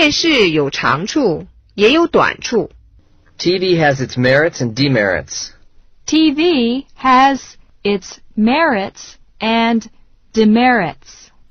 电视有长处，也有短处。TV has its merits and demerits. TV has its merits and demerits.